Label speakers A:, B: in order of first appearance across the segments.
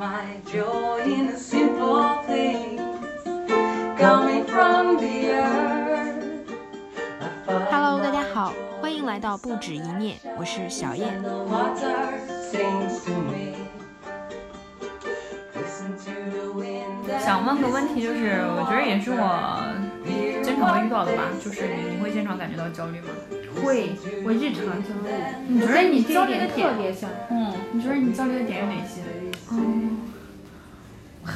A: my joy in a simple place coming from the earth.
B: Hello，大家好，欢迎来到不止一念，我是小燕。
A: The water sings to me. Listen to the wind that
C: 想问个问题，就是我觉得也是我经常会遇到的吧，就是你你会经常感觉到焦虑吗？
D: 会，我日常焦虑。
C: 你觉得你焦虑的
D: 点特
C: 点，
D: 别像，
C: 嗯，你觉得你焦虑的点有哪些？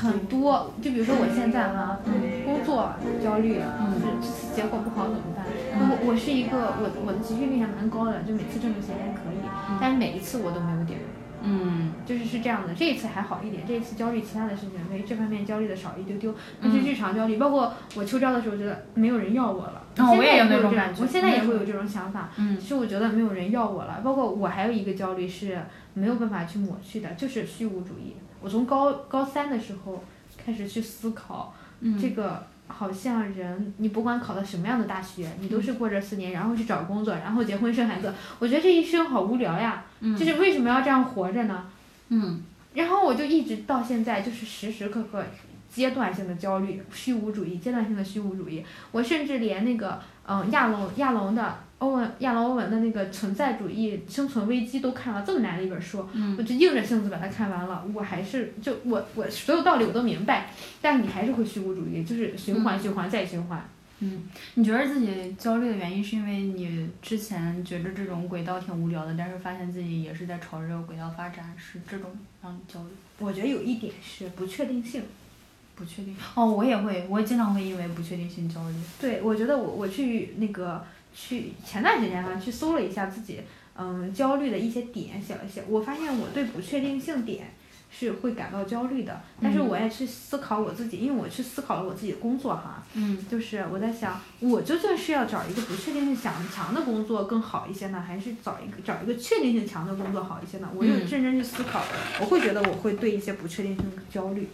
D: 嗯，很多。就比如说我现在哈，工作焦虑，就是这次结果不好怎么办？我我是一个我我的情绪力还蛮高的，就每次挣的钱还可以，但是每一次我都没有点。
C: 嗯
D: 就是是这样的，这一次还好一点，这一次焦虑其他的事情，没这方面焦虑的少一丢丢，但是日常焦虑，包括我秋招的时候，觉得没有人要我了。现在
C: 哦我也有
D: 这
C: 那种感觉
D: 我现在也
C: 嗯
D: 会有这种想法。
C: 嗯
D: 其实我觉得没有人要我了，包括我还有一个焦虑是没有办法去抹去的，就是虚无主义。我从高高三的时候开始去思考，
C: 嗯
D: 这个好像人，你不管考到什么样的大学，你都是过这四年，然后去找工作，然后结婚生孩子。我觉得这一生好无聊呀，就是为什么要这样活着呢？
C: 嗯
D: 然后我就一直到现在就是时时刻刻阶段性的焦虑、虚无主义，阶段性的虚无主义。我甚至连那个嗯亚龙亚龙的欧文亚龙欧文的那个存在主义生存危机都看了这么难的一本书，我就硬着性子把它看完了。我还是就我我所有道理我都明白，但是你还是会虚无主义，就是循环循环再循环。
C: 嗯你觉得自己焦虑的原因是因为你之前觉得这种轨道挺无聊的，但是发现自己也是在朝着这个轨道发展，是这种让你焦虑？
D: 我觉得有一点是不确定性。
C: 不确定。哦，我也会，我也经常会因为不确定性焦虑。
D: 对，我觉得我我去那个去前段时间吧，去搜了一下自己嗯焦虑的一些点，写一写，我发现我对不确定性点是会感到焦虑的，但是我也去思考我自己，因为我去思考了我自己的工作哈，
C: 嗯
D: 就是我在想，我究竟是要找一个不确定性强强的工作更好一些呢，还是找一个找一个确定性强的工作好一些呢？我就
C: 嗯
D: 认真去思考，我会觉得我会对一些不确定性焦虑，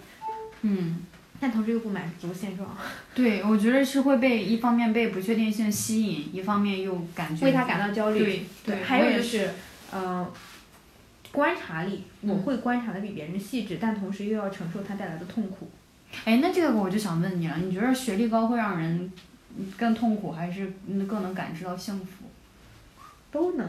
C: 嗯。
D: 但同时又不满足现状，
C: 对，我觉得是会被一方面被不确定性吸引，一方面又感觉
D: 为他感到焦虑。
C: 对对，
D: 还有就是，呃，观察力，我
C: 嗯
D: 会观察的比别人细致，但同时又要承受他带来的痛苦。
C: 哎，那这个我就想问你了，你觉得学历高会让人更痛苦，还是嗯更能感知到幸福？
D: 都能，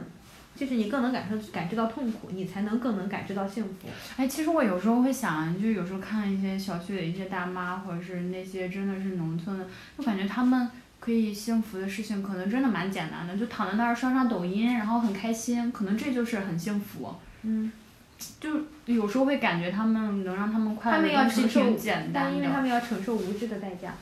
D: 就是你更能感受感知到痛苦，你才能更能感知到幸福。
C: 哎，其实我有时候会想，就有时候看一些小区的一些大妈，或者是那些真的是农村的，就感觉他们可以幸福的事情，可能真的蛮简单的，就躺在那儿刷刷抖音，然后很开心，可能这就是很幸福。
D: 嗯，
C: 就有时候会感觉他们能让他们快乐他们
D: 要承受
C: 挺简单
D: 但因为他，们要承受无知的代价，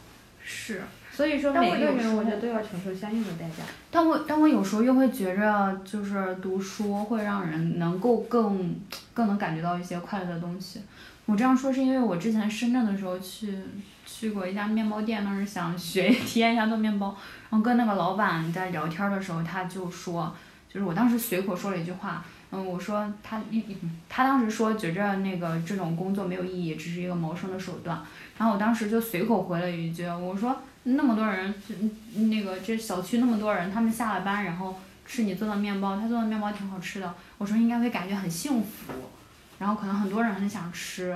C: 是。
D: 所以说每个人我觉得都要承受相应的代价。
C: 但我但我有时候又会觉着，就是读书会让人能够更更能感觉到一些快乐的东西。我这样说是因为我之前深圳的时候去去过一家面包店，当时想学 体验一下做面包，然后跟那个老板在聊天的时候，他就说，就是我当时随口说了一句话，嗯，我说他一他当时说觉着那个这种工作没有意义，只是一个谋生的手段，然后我当时就随口回了一句，我说那么多人，那个这小区那么多人，他们下了班然后吃你做的面包，他做的面包挺好吃的，我说应该会感觉很幸福，然后可能很多人很想吃，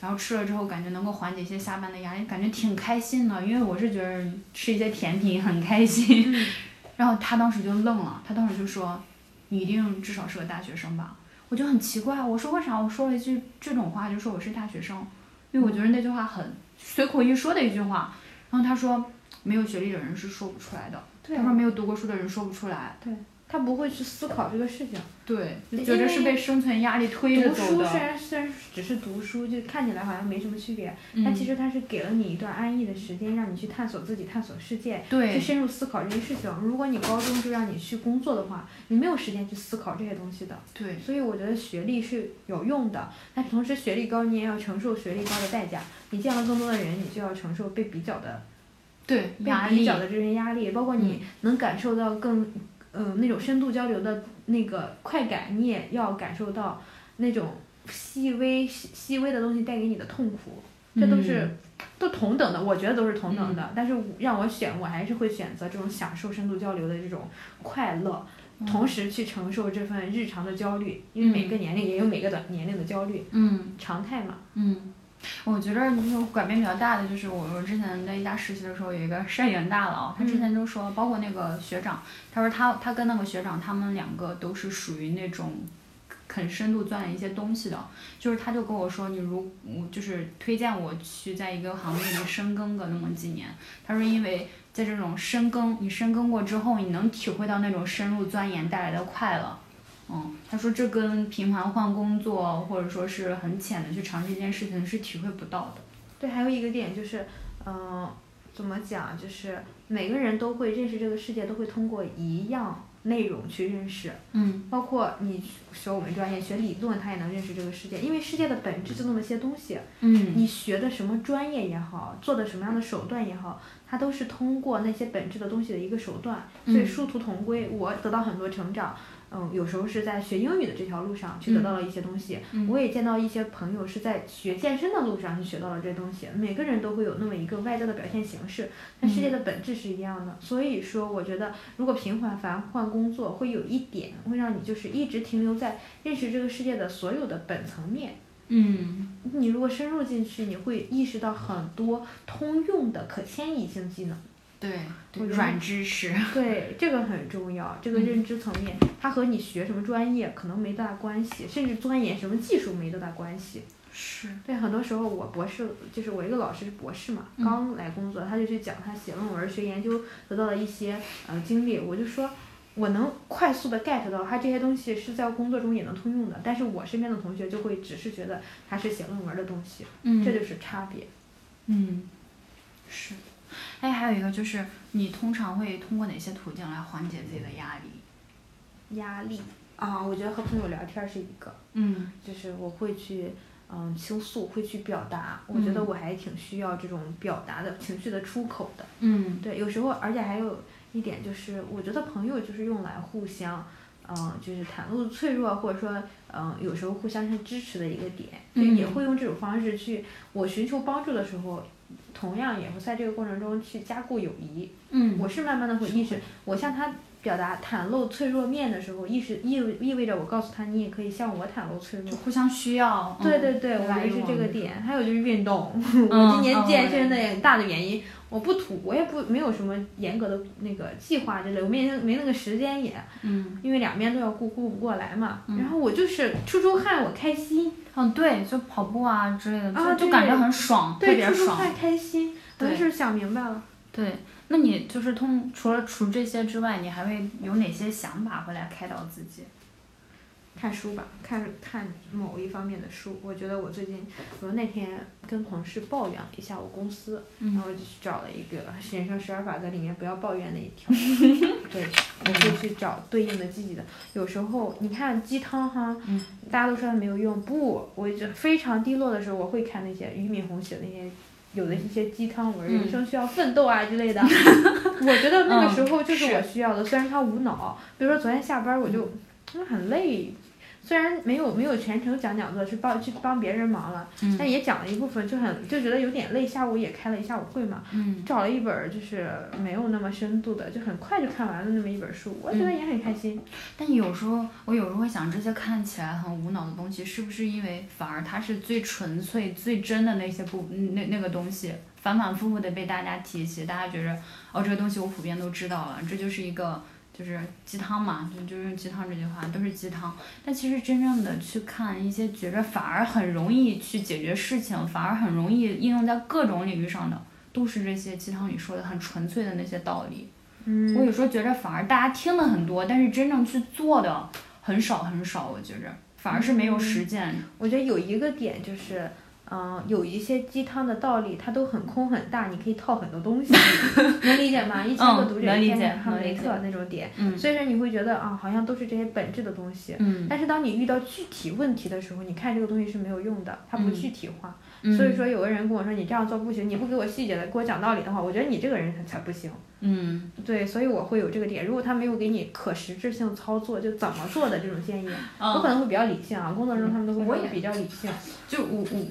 C: 然后吃了之后感觉能够缓解一些下班的压力，感觉挺开心的，因为我是觉得吃一些甜品很开心，然后他当时就愣了，他当时就说你一定至少是个大学生吧，我就很奇怪，我说为啥我说了一句这种话就说我是大学生，因为我觉得那句话很随口一说的一句话，然后他说没有学历的人是说不出来的。
D: 对
C: 他说没有读过书的人说不出来。
D: 他不会去思考这个事情。
C: 对，就
D: 因
C: 觉得是被生存压力推着
D: 读
C: 走的。
D: 书虽然虽然只是读书，就看起来好像没什么区别，但
C: 嗯
D: 其实它是给了你一段安逸的时间，让你去探索自己、探索世界，去深入思考这些事情。如果你高中就让你去工作的话，你没有时间去思考这些东西的。
C: 对
D: 所以我觉得学历是有用的，但同时学历高你也要承受学历高的代价。你见了更多的人，你就要承受被比较的
C: 对，
D: 被。比较的这些压力，包括你
C: 嗯
D: 能感受到更，呃，那种深度交流的那个快感，你也要感受到那种细微细细微的东西带给你的痛苦，这都是、
C: 嗯。
D: 都同等的，我觉得都是同等的。但是让我选，我还是会选择这种享受深度交流的这种快乐，同时去承受这份日常的焦虑，因为每个年龄也有每个的年龄的焦虑，
C: 嗯。
D: 常态嘛。
C: 嗯，我觉得那种改变比较大的就是我我之前在一家实习的时候，有一个摄影大佬，他之前就说，包括那个学长，他说他他跟那个学长他们两个都是属于那种。很深度钻研一些东西的，就是他就跟我说，你如我就是推荐我去在一个行业里深耕个那么几年。他说，因为在这种深耕，你深耕过之后，你能体会到那种深入钻研带来的快乐。嗯，他说这跟频繁换工作或者说是很浅的去尝试一件事情是体会不到的。
D: 对，还有一个点就是，嗯、怎么讲？就是每个人都会认识这个世界，都会通过一样内容去认识。
C: 嗯
D: 包括你学我们专业学理论，他也能认识这个世界，因为世界的本质就那么些东西。
C: 嗯
D: 你学的什么专业也好，做的什么样的手段也好，它都是通过那些本质的东西的一个手段。所以
C: 嗯
D: 殊途同归，我得到很多成长。嗯，有时候是在学英语的这条路上去得到了一些东西，
C: 嗯
D: 我也见到一些朋友是在学健身的路上去学到了这些东西。每个人都会有那么一个外在的表现形式，但世界的本质是一样的。所以说，我觉得如果频繁繁换工作，会有一点会让你就是一直停留在认识这个世界的所有的本层面。
C: 嗯
D: 你如果深入进去，你会意识到很多通用的可迁移性技能。
C: 对软知识。
D: 对，这个很重要。这个认知层面，它和你学什么专业可能没多大关系，甚至钻研什么技术没多大关系。
C: 是。
D: 对，很多时候我博士就是我一个老师是博士嘛，
C: 嗯
D: 刚来工作，他就去讲他写论文、学研究得到的一些呃经历，我就说。我能快速的 get 到他这些东西是在工作中也能通用的，但是我身边的同学就会只是觉得他是写论文的东西，
C: 嗯
D: 这就是差别。
C: 嗯，是。哎，还有一个就是，你通常会通过哪些途径来缓解自己的压力？
D: 压力啊，我觉得和朋友聊天是一个，
C: 嗯
D: 就是我会去嗯倾诉，会去表达，我觉得
C: 嗯
D: 我还挺需要这种表达的情绪的出口的。
C: 嗯
D: 对，有时候而且还有一点就是，我觉得朋友就是用来互相，嗯、就是袒露脆弱，或者说，嗯、有时候互相是支持的一个点，就也
C: 嗯。
D: 会用这种方式去，我寻求帮助的时候，同样也会在这个过程中去加固友谊。
C: 嗯。
D: 我是慢慢的会意识，我向他表达袒露脆弱面的时候，意识意味意味着我告诉他，你也可以向我袒露脆弱
C: 就。互相需要。嗯
D: 对对对，我觉
C: 来
D: 得是这个点。还有就是运动，
C: 嗯
D: 我今年
C: 嗯
D: 健身的很大的原因，我不土，我也不没有什么严格的那个计划之类，我没没那个时间也，
C: 嗯
D: 因为两边都要顾，顾不过来嘛。
C: 嗯
D: 然后我就是出出汗，我开心，
C: 嗯，对，就跑步啊之类的，就、
D: 啊
C: 就感觉很爽，特
D: 对，
C: 别爽。
D: 出出汗开心，我就是想明白了。
C: 对，那你就是通除了除这些之外，你还会有哪些想法会来开导自己？
D: 看书吧，看看某一方面的书。我觉得我最近，我那天跟同事抱怨了一下我公司，然
C: 嗯
D: 后就去找了一个《人生十二法则》里面不要抱怨那一条。对，我会去找对应的积极的。有时候你看鸡汤哈，
C: 嗯
D: 大家都说它没有用，不，我就非常低落的时候，我会看那些俞敏洪写的那些。有的一些鸡汤文，
C: 嗯。
D: 人生需要奋斗啊之类的，我觉得那个时候就是
C: 嗯
D: 我。需要的。虽然它无脑，比如说昨天下班我就嗯很累，虽然没有没有全程讲讲座，是帮去帮别人忙了，
C: 嗯
D: 但也讲了一部分，就很就觉得有点累。下午也开了一下午会嘛，
C: 嗯
D: 找了一本儿就是没有那么深度的，就很快就看完了那么一本书，我觉得也很开心。
C: 但有时候，我有时候会想，这些看起来很无脑的东西，是不是因为反而它是最纯粹、最真的那些部那那个东西，反反复复的被大家提起，大家觉着哦，这个东西我普遍都知道了，这就是一个就是鸡汤嘛，就就用鸡汤这句话都是鸡汤。但其实真正的去看一些觉着反而很容易去解决事情，反而很容易应用在各种领域上的，都是这些鸡汤里说的很纯粹的那些道理。
D: 嗯
C: 我有时候觉着反而大家听的很多，但是真正去做的很少很少。我觉着反而是没有实践。
D: 我觉得有一个点就是，嗯、有一些鸡汤的道理，它都很空很大，你可以套很多东西，能理解吗？一千个
C: 嗯
D: 读者
C: 能理解
D: 一千个哈姆雷特那种点，
C: 嗯
D: 所以说你会觉得啊，好像都是这些本质的东西。
C: 嗯
D: 但是当你遇到具体问题的时候，你看这个东西是没有用的，它不
C: 嗯
D: 具体化。
C: 嗯
D: 所以说，有个人跟我说你这样做不行，你不给我细节的给我讲道理的话，我觉得你这个人才才不行。
C: 嗯
D: 对，所以我会有这个点。如果他没有给你可实质性操作，就怎么做的这种建议，我可
C: 嗯，
D: 能会比较理性啊。工作中他们都会
C: 我也
D: 比较理性。
C: 就我我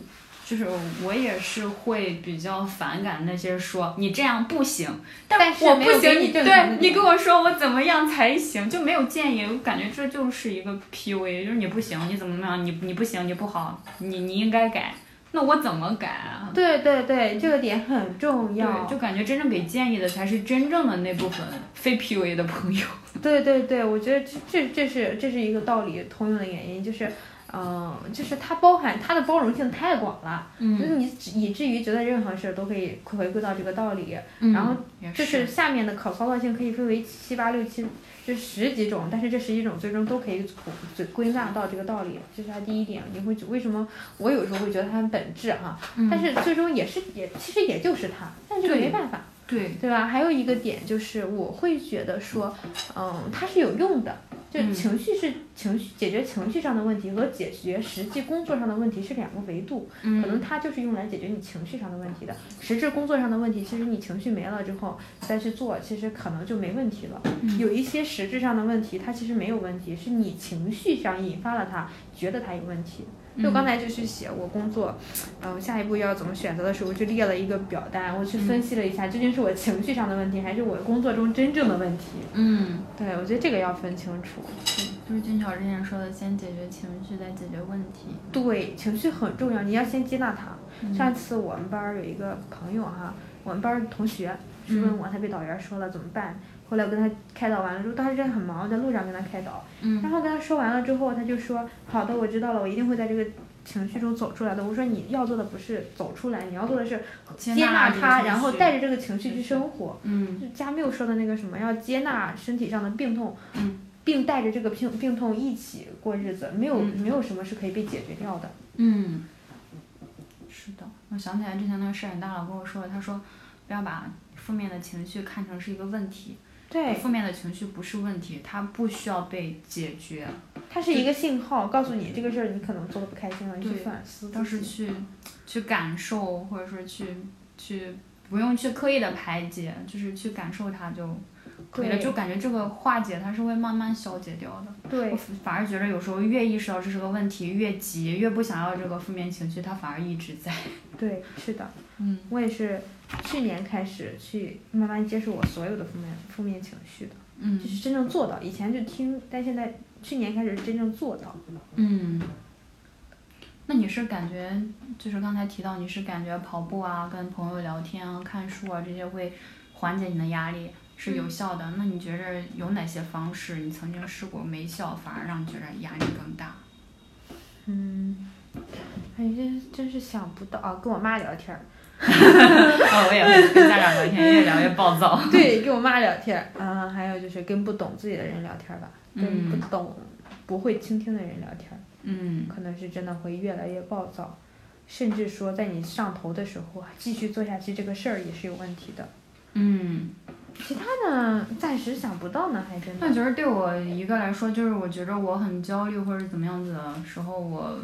C: 就是我也是会比较反感那些说你这样不行，
D: 但是
C: 我不行，
D: 你
C: 对你跟我说我怎么样才行，就没有建议，我感觉这就是一个 PUA，就是你不行，你怎么怎么样，你你不行，你不好，你你应该改，那我怎么改啊？
D: 对对对，这个点很重要。
C: 对，就感觉真正给建议的才是真正的那部分非 PUA 的朋友。
D: 对对对，我觉得这这这是这是一个道理通用的原因，就是，嗯、就是它包含它的包容性太广了，就是
C: 嗯，
D: 你以至于觉得任何事都可以回归到这个道理。
C: 嗯
D: 然后就是下面的可操作性可以分为七八六七，就十几种，但是这十几种最终都可以归归纳到这个道理，这是它第一点。你会为什么我有时候会觉得它很本质哈，
C: 嗯
D: 但是最终也是也其实也就是它，但是这个没办法。
C: 对，
D: 对吧？还有一个点就是，我会觉得说，嗯，它是有用的。就
C: 嗯
D: 情绪是情绪解决情绪上的问题和解决实际工作上的问题是两个维度，可能
C: 嗯
D: 它就是用来解决你情绪上的问题的。实质工作上的问题，其实你情绪没了之后再去做，其实可能就没问题了。
C: 嗯
D: 有一些实质上的问题，它其实没有问题，是你情绪上引发了它，觉得它有问题。就
C: 嗯
D: 刚才就去写我工作，嗯、下一步要怎么选择的时候，就列了一个表单，我去分析了一下，究竟是我情绪上的问题，还是我工作中真正的问题。
C: 嗯，
D: 对，我觉得这个要分清楚。
C: 就是俊巧之前说的，先解决情绪，再解决问题。
D: 对，情绪很重要，你要先接纳它。
C: 嗯
D: 上次我们班儿有一个朋友哈，我们班儿同学是问我，他被导员说了怎么办？后来我跟他开导完了之后，当时真的很忙，在路上跟他开导，
C: 嗯。
D: 然后跟他说完了之后，他就说好的，我知道了，我一定会在这个情绪中走出来的。我说你要做的不是走出来，你要做的是
C: 接
D: 接纳
C: 这个
D: 它，然后带着这个情绪去生活。
C: 嗯
D: 就加缪说的那个什么，要接纳身体上的病痛，
C: 嗯。
D: 并带着这个病病痛一起过日子，没有、
C: 嗯。
D: 没有什么是可以被解决掉的。
C: 嗯，是的，我想起来之前那个摄影大佬跟我说的，他说不要把负面的情绪看成是一个问题，
D: 对，
C: 负面的情绪不是问题，它不需要被解决，
D: 它是一个信号，告诉你这个事儿你可能做的不开心了，你去反思。
C: 倒是去去感受，或者说去去不用去刻意的排解，就是去感受它就可以了，就感觉这个化解它是会慢慢消解掉的。
D: 对
C: 我反而觉得有时候越意识到这是个问题，越急，越不想要这个负面情绪，它反而一直在。
D: 对，是的，
C: 嗯
D: 我也是去年开始去慢慢接受我所有的负面负面情绪的，
C: 嗯
D: 就是真正做到。以前就听，但现在去年开始真正做到。
C: 嗯。那你是感觉，就是刚才提到你是感觉跑步啊、跟朋友聊天啊、看书啊这些会缓解你的压力，是有效的。那你觉着有哪些方式你曾经试过没效，反而让你觉着压力更大？
D: 嗯，哎，真真是想不到啊！跟我妈聊天儿，
C: 哦，我也会跟家长聊天，越聊越暴躁。
D: 对，跟我妈聊天儿，嗯，还有就是跟不懂自己的人聊天儿吧，跟
C: 嗯
D: 不懂、不会倾听的人聊天儿，
C: 嗯
D: 可能是真的会越来越暴躁，甚至说在你上头的时候啊，继续做下去这个事儿也是有问题的。
C: 嗯。
D: 其他的暂时想不到呢，还真的。
C: 那觉得对我一个来说，就是我觉着我很焦虑或者怎么样子的时候，我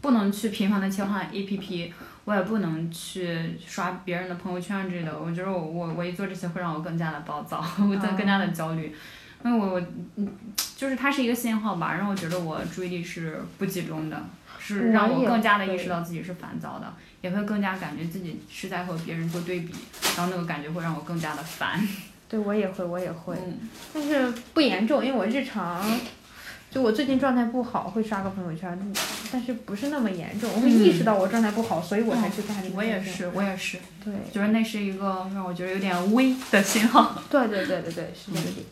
C: 不能去频繁的切换 APP，我也不能去刷别人的朋友圈之类的。我觉得我我我一做这些会让我更加的暴躁，我更更加的焦虑。因为我我嗯，就是它是一个信号吧，让我觉得我注意力是不集中的，是让我更加的意识到自己是烦躁的，也会更加感觉自己是在和别人做对比，然后那个感觉会让我更加的烦。
D: 对我也会，我也会，
C: 嗯
D: 但是不严重，因为我日常，就我最近状态不好，会刷个朋友圈，但是不是那么严重，我会意识到我状态不好，所以我才去干这个。
C: 嗯我也。是，我也是。
D: 对，
C: 就是那是一个让我觉得有点微的信号。
D: 对对对对对，是这个点。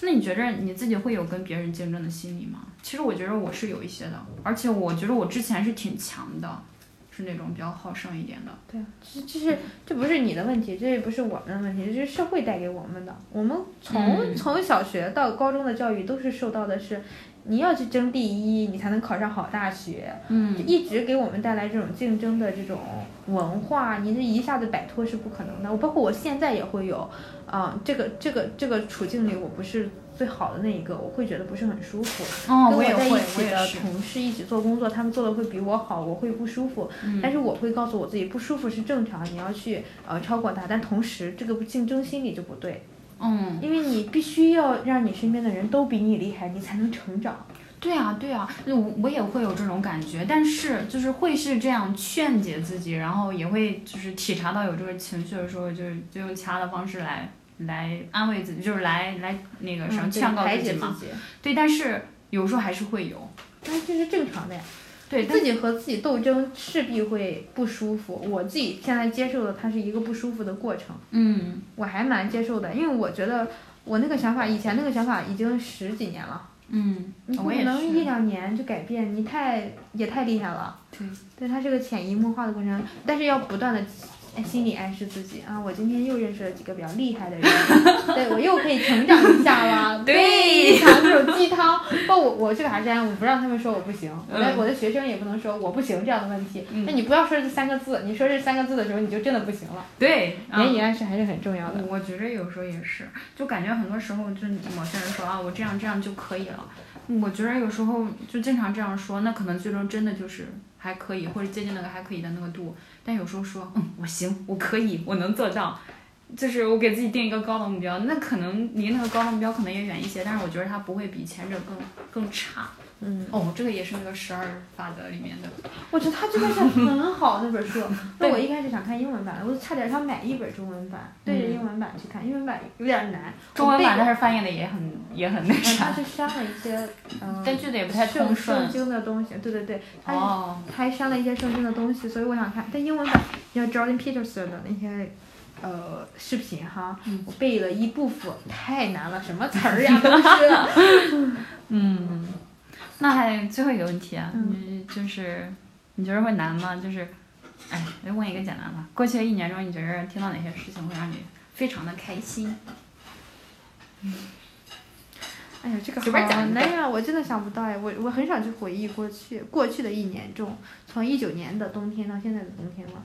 C: 那你觉着你自己会有跟别人竞争的心理吗？其实我觉得我是有一些的，而且我觉得我之前是挺强的，是那种比较好胜一点的。
D: 对啊，这这是这不是你的问题，这也不是我们的问题，这是社会带给我们的。我们从、
C: 嗯
D: 从小学到高中的教育都是受到的是，你要去争第一，你才能考上好大学，就
C: 嗯
D: 一直给我们带来这种竞争的这种文化，你这一下子摆脱是不可能的。我包括我现在也会有，啊、这个这个这个处境里，我不是最好的那一个，我会觉得不是很舒服。
C: 哦，
D: 跟
C: 我也会，我
D: 在一起。的同事一起做工作，他们做的会比我好，我会不舒服。
C: 嗯
D: 但是我会告诉我自己，不舒服是正常，你要去呃超过他。但同时，这个竞争心理就不对，
C: 嗯，
D: 因为你必须要让你身边的人都比你厉害，你才能成长。
C: 对啊，对啊，我我也会有这种感觉，但是就是会是这样劝解自己，然后也会就是体察到有这个情绪的时候，就是就用其他的方式来来安慰自己，就是来来那个什么
D: 嗯
C: 劝告自己嘛。
D: 解自己，
C: 对，但是有时候还是会有。
D: 但是这是正常的呀。
C: 对，
D: 自己和自己斗争势必会不舒服，我自己现在接受的它是一个不舒服的过程，
C: 嗯
D: 我还蛮接受的，因为我觉得我那个想法，以前那个想法已经十几年了，
C: 嗯，
D: 你不
C: 我
D: 可能一。两年就改变，你太也太厉害了。
C: 对，
D: 对，它是个潜移默化的过程，但是要不断的心理暗示自己啊，我今天又认识了几个比较厉害的人，对我又可以成长一下了。
C: 对
D: 像这种鸡汤，不，我我我去卡山，我不让他们说我不行，我的
C: 嗯
D: 我的学生也不能说我不行这样的问题。
C: 嗯
D: 那你不要说这三个字，你说这三个字的时候，你就真的不行了。
C: 对，啊
D: 言语暗示还是很重要的。
C: 我觉着有时候也是，就感觉很多时候就某些人说啊，我这样这样就可以了。我觉得有时候就经常这样说，那可能最终真的就是还可以，或者接近那个还可以的那个度。但有时候说，嗯，我行，我可以，我能做到，就是我给自己定一个高的目标，那可能离那个高的目标可能也远一些，但是我觉得它不会比前者更更差。
D: 嗯，
C: 哦，这个也是那个十二法则里面的。
D: 我觉得他真的是很好那本书。那我一开始想看英文版，我差点想买一本中文版，对着
C: 嗯
D: 英文版去看，英文版有点难。
C: 中文版但是翻译的也很也很那
D: 啥，他
C: 啥，
D: 是删了一些，嗯，
C: 根据的也不太
D: 圣
C: 通顺
D: 圣。经的东西，对对对，他是
C: 哦，
D: 还删了一些圣经的东西，所以我想看。但英文版像 Jordan Peterson 的那些呃视频哈，
C: 嗯
D: 我背了一部分，太难了，什么词儿呀 都是。
C: 嗯，那还最后一个问题啊，
D: 嗯
C: 你就是你觉得会难吗？就是，哎，来问一个简单的，过去的一年中，你觉得听到哪些事情会让你非常的开心？
D: 哎呀，这个好难呀！我真的想不到哎，我我很少去回忆过去过去的一年中，从一九年的冬天到现在的冬天了。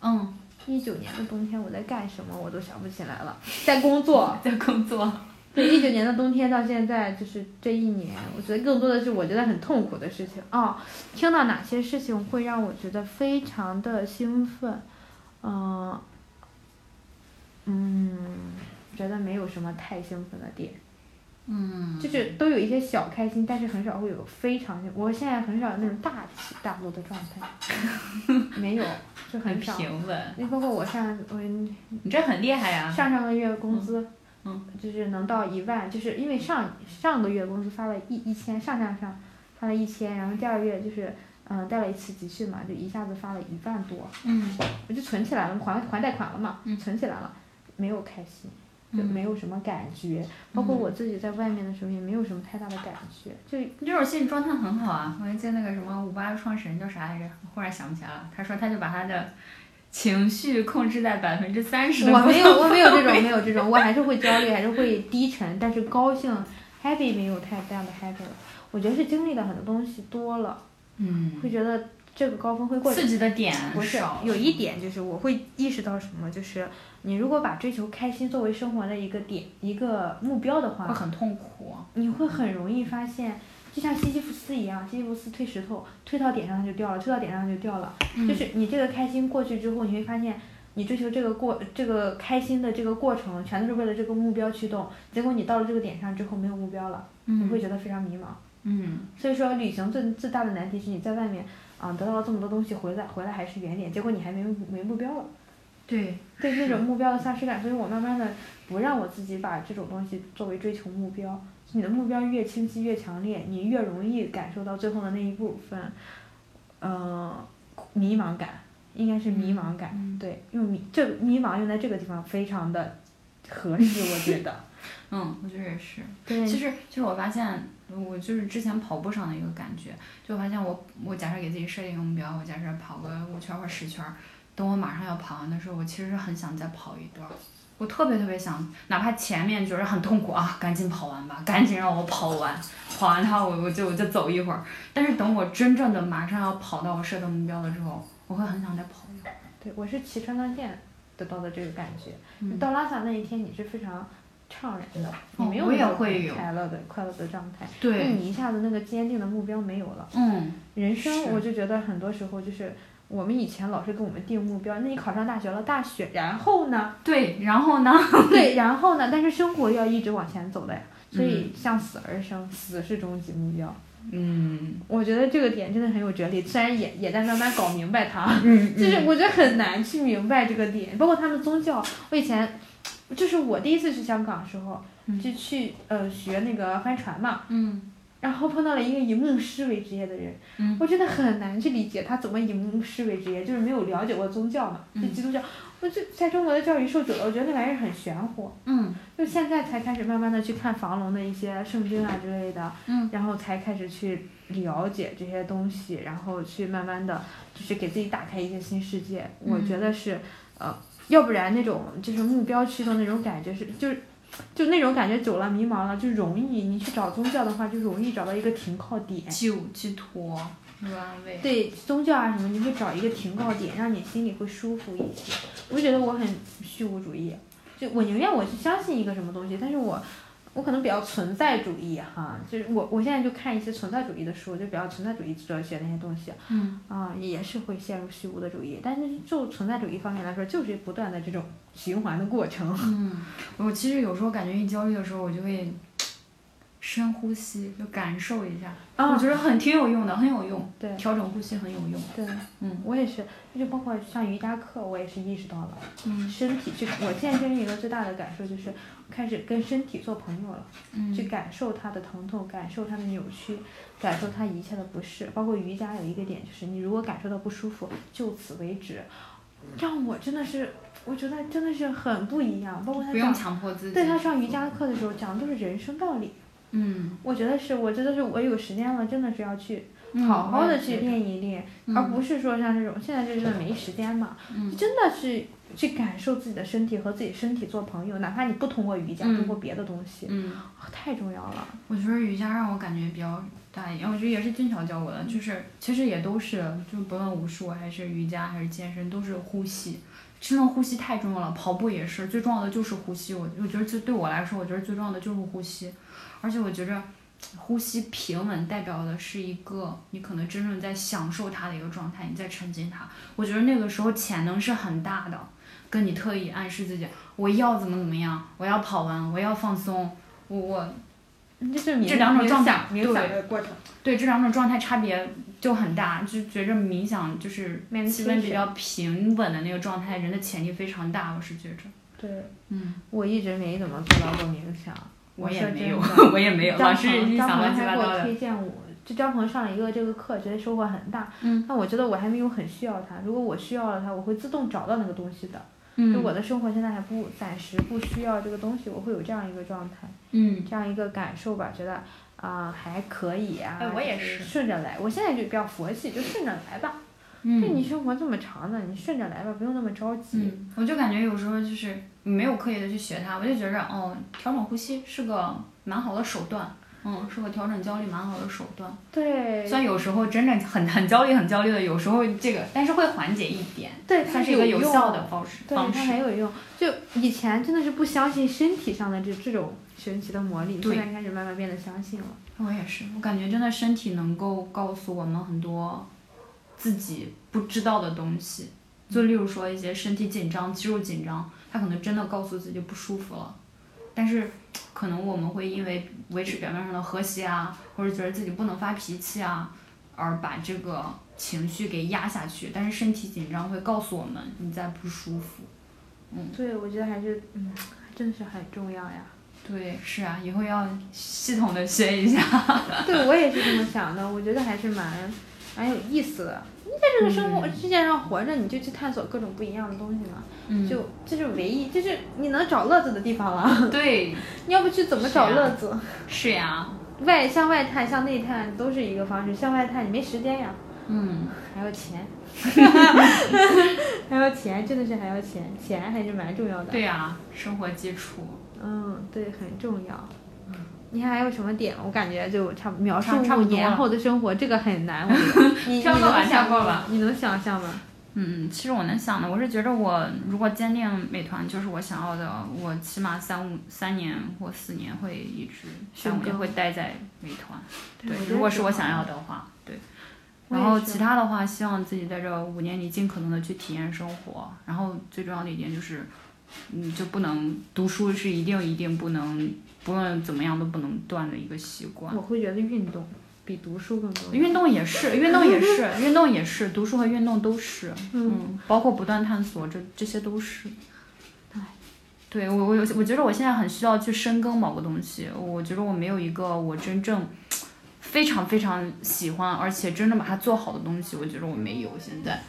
C: 嗯，
D: 一九年的冬天我在干什么，我都想不起来了，在工作。
C: 在工作。
D: 对，一九年的冬天到现在，就是这一年，我觉得更多的是我觉得很痛苦的事情哦。听到哪些事情会让我觉得非常的兴奋？嗯、嗯，觉得没有什么太兴奋的点，
C: 嗯，
D: 就是都有一些小开心，但是很少会有非常。我现在很少有那种大起大落的状态，没有，就
C: 很。平稳。
D: 你包括我上我
C: 你这很厉害呀。
D: 上上个月工资，
C: 嗯
D: 就是能到一万，就是因为上上个月工资发了一一千，上上上发了一千，然后第二个月就是嗯带了一次集训嘛，就一下子发了一万多，
C: 嗯
D: 我就存起来了，还还贷款了嘛，
C: 嗯
D: 存起来了，没有开心，就
C: 嗯
D: 没有什么感觉，包括我自己在外面的时候也没有什么太大的感觉，就
C: 你这种心理状态很好啊！我还记得那个什么五八创始人叫啥来着？我忽然想不起来了。他说他就把他的情绪控制在百分之三十。
D: 我没有，我没有这种，没有这种，我还是会焦虑，还是会低沉，但是高兴，happy 没有太大的 happy 了。我觉得是经历的很多东西多了，
C: 嗯，
D: 会觉得这个高峰会过去。
C: 刺激的点
D: 不是，有一点就是我会意识到什么，就是你如果把追求开心作为生活的一个点、一个目标的话，
C: 会很痛苦。
D: 你会很容易发现，就像西西弗斯一样，西西弗斯推石头，推到点上它就掉了，推到点上它就掉了。
C: 嗯
D: 就是你这个开心过去之后，你会发现，你追求这个过这个开心的这个过程，全都是为了这个目标驱动。结果你到了这个点上之后没有目标了，你会
C: 嗯
D: 觉得非常迷茫。
C: 嗯
D: 所以说，旅行最最大的难题是你在外面啊、得到了这么多东西，回来回来还是原点，结果你还没没目标了。
C: 对，
D: 对那种目标的丧失感，所以我慢慢的不让我自己把这种东西作为追求目标。你的目标越清晰越强烈，你越容易感受到最后的那一部分，呃，迷茫感，应该是迷茫感。
C: 嗯
D: 对，用迷这迷茫用在这个地方非常的合适，我觉得。
C: 嗯，我觉得也是。
D: 对，
C: 其实，其实我发现，我就是之前跑步上的一个感觉，就我发现我，我假设给自己设定一个目标，我假设跑个五圈儿或十圈儿，等我马上要跑完的时候，我其实是很想再跑一段儿，我特别特别想，哪怕前面觉得很痛苦啊，赶紧跑完吧，赶紧让我跑完，跑完它我我就我就走一会儿，但是等我真正的马上要跑到我设的目标的时候，我会很想再跑一会儿。
D: 对我是骑川藏线得到的这个感觉。
C: 嗯
D: 到拉萨那一天，你是非常怅然的，你没有那种
C: 会有
D: 快乐的快乐的状态，因
C: 对
D: 你一下子那个坚定的目标没有了。
C: 嗯，
D: 人生我就觉得很多时候就是我们以前老师给我们定目标，那你考上大学了，大学然后呢？
C: 对，然后呢？
D: 对，然后呢？但是生活要一直往前走的呀。所以向死而生，死是终极目标。
C: 嗯
D: 我觉得这个点真的很有哲理，虽然也也在慢慢搞明白它，
C: 嗯
D: 就是我觉得很难去明白这个点，包括他们宗教。我以前就是我第一次去香港的时候，
C: 嗯
D: 就去呃学那个帆船嘛，
C: 嗯
D: 然后碰到了一个以牧师为职业的人，
C: 嗯
D: 我真的很难去理解他怎么以牧师为职业，就是没有了解过宗教嘛，就
C: 嗯
D: 基督教。我就在中国的教育受久了，我觉得那玩意儿很玄乎，
C: 嗯
D: 就现在才开始慢慢的去看房龙的一些圣经啊之类的，
C: 嗯
D: 然后才开始去了解这些东西，然后去慢慢的就是给自己打开一些新世界。我
C: 嗯
D: 觉得是，呃，要不然那种就是目标驱动那种感觉是就是。就那种感觉久了迷茫了，就容易你去找宗教的话，就容易找到一个停靠点。
C: 救寄托安慰。
D: 对宗教啊什么，你会找一个停靠点，让你心里会舒服一些。我觉得我很虚无主义，就我宁愿我去相信一个什么东西，但是我我可能比较存在主义哈，就是我我现在就看一些存在主义的书，就比较存在主义哲学那些东西
C: 嗯
D: 啊，也是会陷入虚无的主义。但是就存在主义方面来说，就是不断的这种循环的过程。
C: 嗯，我其实有时候感觉一焦虑的时候，我就会深呼吸，就感受一下。
D: 啊
C: 我觉得很挺有用的，很有用。
D: 对
C: 调整呼吸很有用。
D: 对，
C: 嗯
D: 我也是，就包括上瑜伽课，我也是意识到了。
C: 嗯
D: 身体去，我现在经历一个最大的感受就是开始跟身体做朋友了，嗯去
C: 嗯
D: 感受它的疼痛，感受它的扭曲，感受它一切的不适。包括瑜伽有一个点就是，你如果感受到不舒服，就此为止，让我真的是，我觉得真的是很不一样。包括他
C: 不用，强迫自己。
D: 对他上瑜伽课的时候讲的都是人生道理，
C: 嗯，
D: 我觉得是，我觉得是我有时间了，真的是要去
C: 嗯
D: 好好的去练一练，
C: 嗯
D: 而不是说像这种现在就是没时间嘛，
C: 嗯
D: 真的是去感受自己的身体和自己身体做朋友，哪怕你不通过瑜伽，
C: 嗯
D: 通过别的东西，
C: 嗯。
D: 太重要了。
C: 我觉得瑜伽让我感觉比较大一点，我觉得也是俊桥教我的，就是其实也都是，就不论武术还是瑜伽还是健身，都是呼吸。真的呼吸太重要了，跑步也是，最重要的就是呼吸。我我觉得这对我来说，我觉得最重要的就是呼吸，而且我觉着呼吸平稳代表的是一个你可能真正在享受它的一个状态，你在沉浸它。我觉得那个时候潜能是很大的，跟你特意暗示自己我要怎么怎么样，我要跑完，我要放松，我我
D: 这是
C: 这两种状态
D: 冥想的过程。
C: 对这两种状态差别就很大，就觉着冥想就是气氛比较平稳的那个状态，人的潜力非常大，我是觉着。
D: 对，
C: 嗯，
D: 我一直没怎么做到过冥想。
C: 我也没有我也没有，
D: 张
C: 老是
D: 鹏张鹏
C: 想乱七
D: 还给我
C: 八糟的。
D: 推荐我，就张鹏上了一个这个课，觉得收获很大。
C: 嗯。
D: 但我觉得我还没有很需要它，如果我需要了它，我会自动找到那个东西的。就
C: 嗯
D: 我的生活现在还不暂时不需要这个东西，我会有这样一个状态，
C: 嗯
D: 这样一个感受吧，觉得啊、还可以啊。
C: 哎我也
D: 是顺着来，我现在就比较佛系，就顺着来吧。就
C: 嗯
D: 你生活这么长呢，你顺着来吧，不用那么着急。
C: 嗯，我就感觉有时候就是没有刻意的去学它，我就觉着哦，调整呼吸是个蛮好的手段，嗯，是个调整焦虑蛮好的手段。
D: 对
C: 虽然有时候真的很很焦虑很焦虑的，有时候这个，但是会缓解一点，
D: 对，它
C: 是一个有
D: 用
C: 效的方式
D: 对，它很。有用。就以前真的是不相信身体上的这这种神奇的魔力，现在开始慢慢变得相信了。
C: 我也是，我感觉真的身体能够告诉我们很多自己不知道的东西，就例如说一些身体紧张、肌肉紧张，他可能真的告诉自己不舒服了，但是可能我们会因为维持表面上的和谐啊，或者觉得自己不能发脾气啊，而把这个情绪给压下去，但是身体紧张会告诉我们你在不舒服。
D: 嗯对，我觉得还是，嗯，真的是很重要呀。
C: 对，是啊，以后要系统的学一下。
D: 对我也是这么想的，我觉得还是蛮蛮有意思的。你在这个生活、世界上活着，你就去探索各种不一样的东西嘛。
C: 嗯，
D: 就这是唯一，就是你能找乐子的地方了。
C: 对，
D: 你要不去怎么找乐子？
C: 是呀，
D: 外向外探，向内探都是一个方式。向外探你没时间呀，
C: 嗯。
D: 还要钱，还要钱，真的是还要钱，钱还是蛮重要的。
C: 对呀、生活基础。
D: 嗯，对，很重要。你看还有什么点？我感觉就差不描述
C: 差差不多
D: 年后的生活，这个很难。我 你你
C: 跳过吧
D: 能想
C: 跳过吧
D: 吗？你能想象吗？
C: 嗯，其实我能想的，我是觉着我如果坚定美团就是我想要的，我起码三五三年或四年会一直三五年会待在美团。对如果是我想要的话，对。然后其他的话，希望自己在这五年里尽可能的去体验生活。然后最重要的一点就是，嗯，就不能读书是一定一定不能不论怎么样都不能断的一个习惯
D: 我。会觉得运动比读书更重要。
C: 运动也是，运动也是，运动也是，读书和运动都是，
D: 嗯，
C: 嗯，包括不断探索，这这些都是。
D: 对，
C: 对我我有我觉得我现在很需要去深耕某个东西，我觉得我没有一个我真正非常非常喜欢，而且真正把它做好的东西，我觉得我没有现在。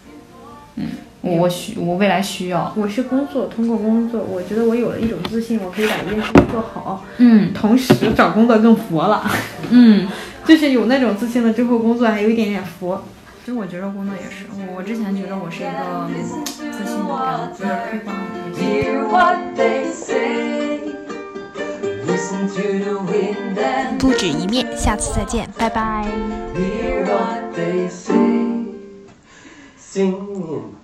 C: 嗯，我我需我未来需要。
D: 我是工作，通过工作，我觉得我有了一种自信，我可以把一件事情做好，
C: 嗯
D: 同时找工作更佛了，
C: 嗯，
D: 就是有那种自信了之后，工作还有一点点佛。
C: 其实我觉得工作也是，我我之前觉得我是一个嗯自信感比较匮乏的女性。
A: Hear what they say. Listen to the wind and
B: 不止一面，下次再见，拜拜。
E: singing.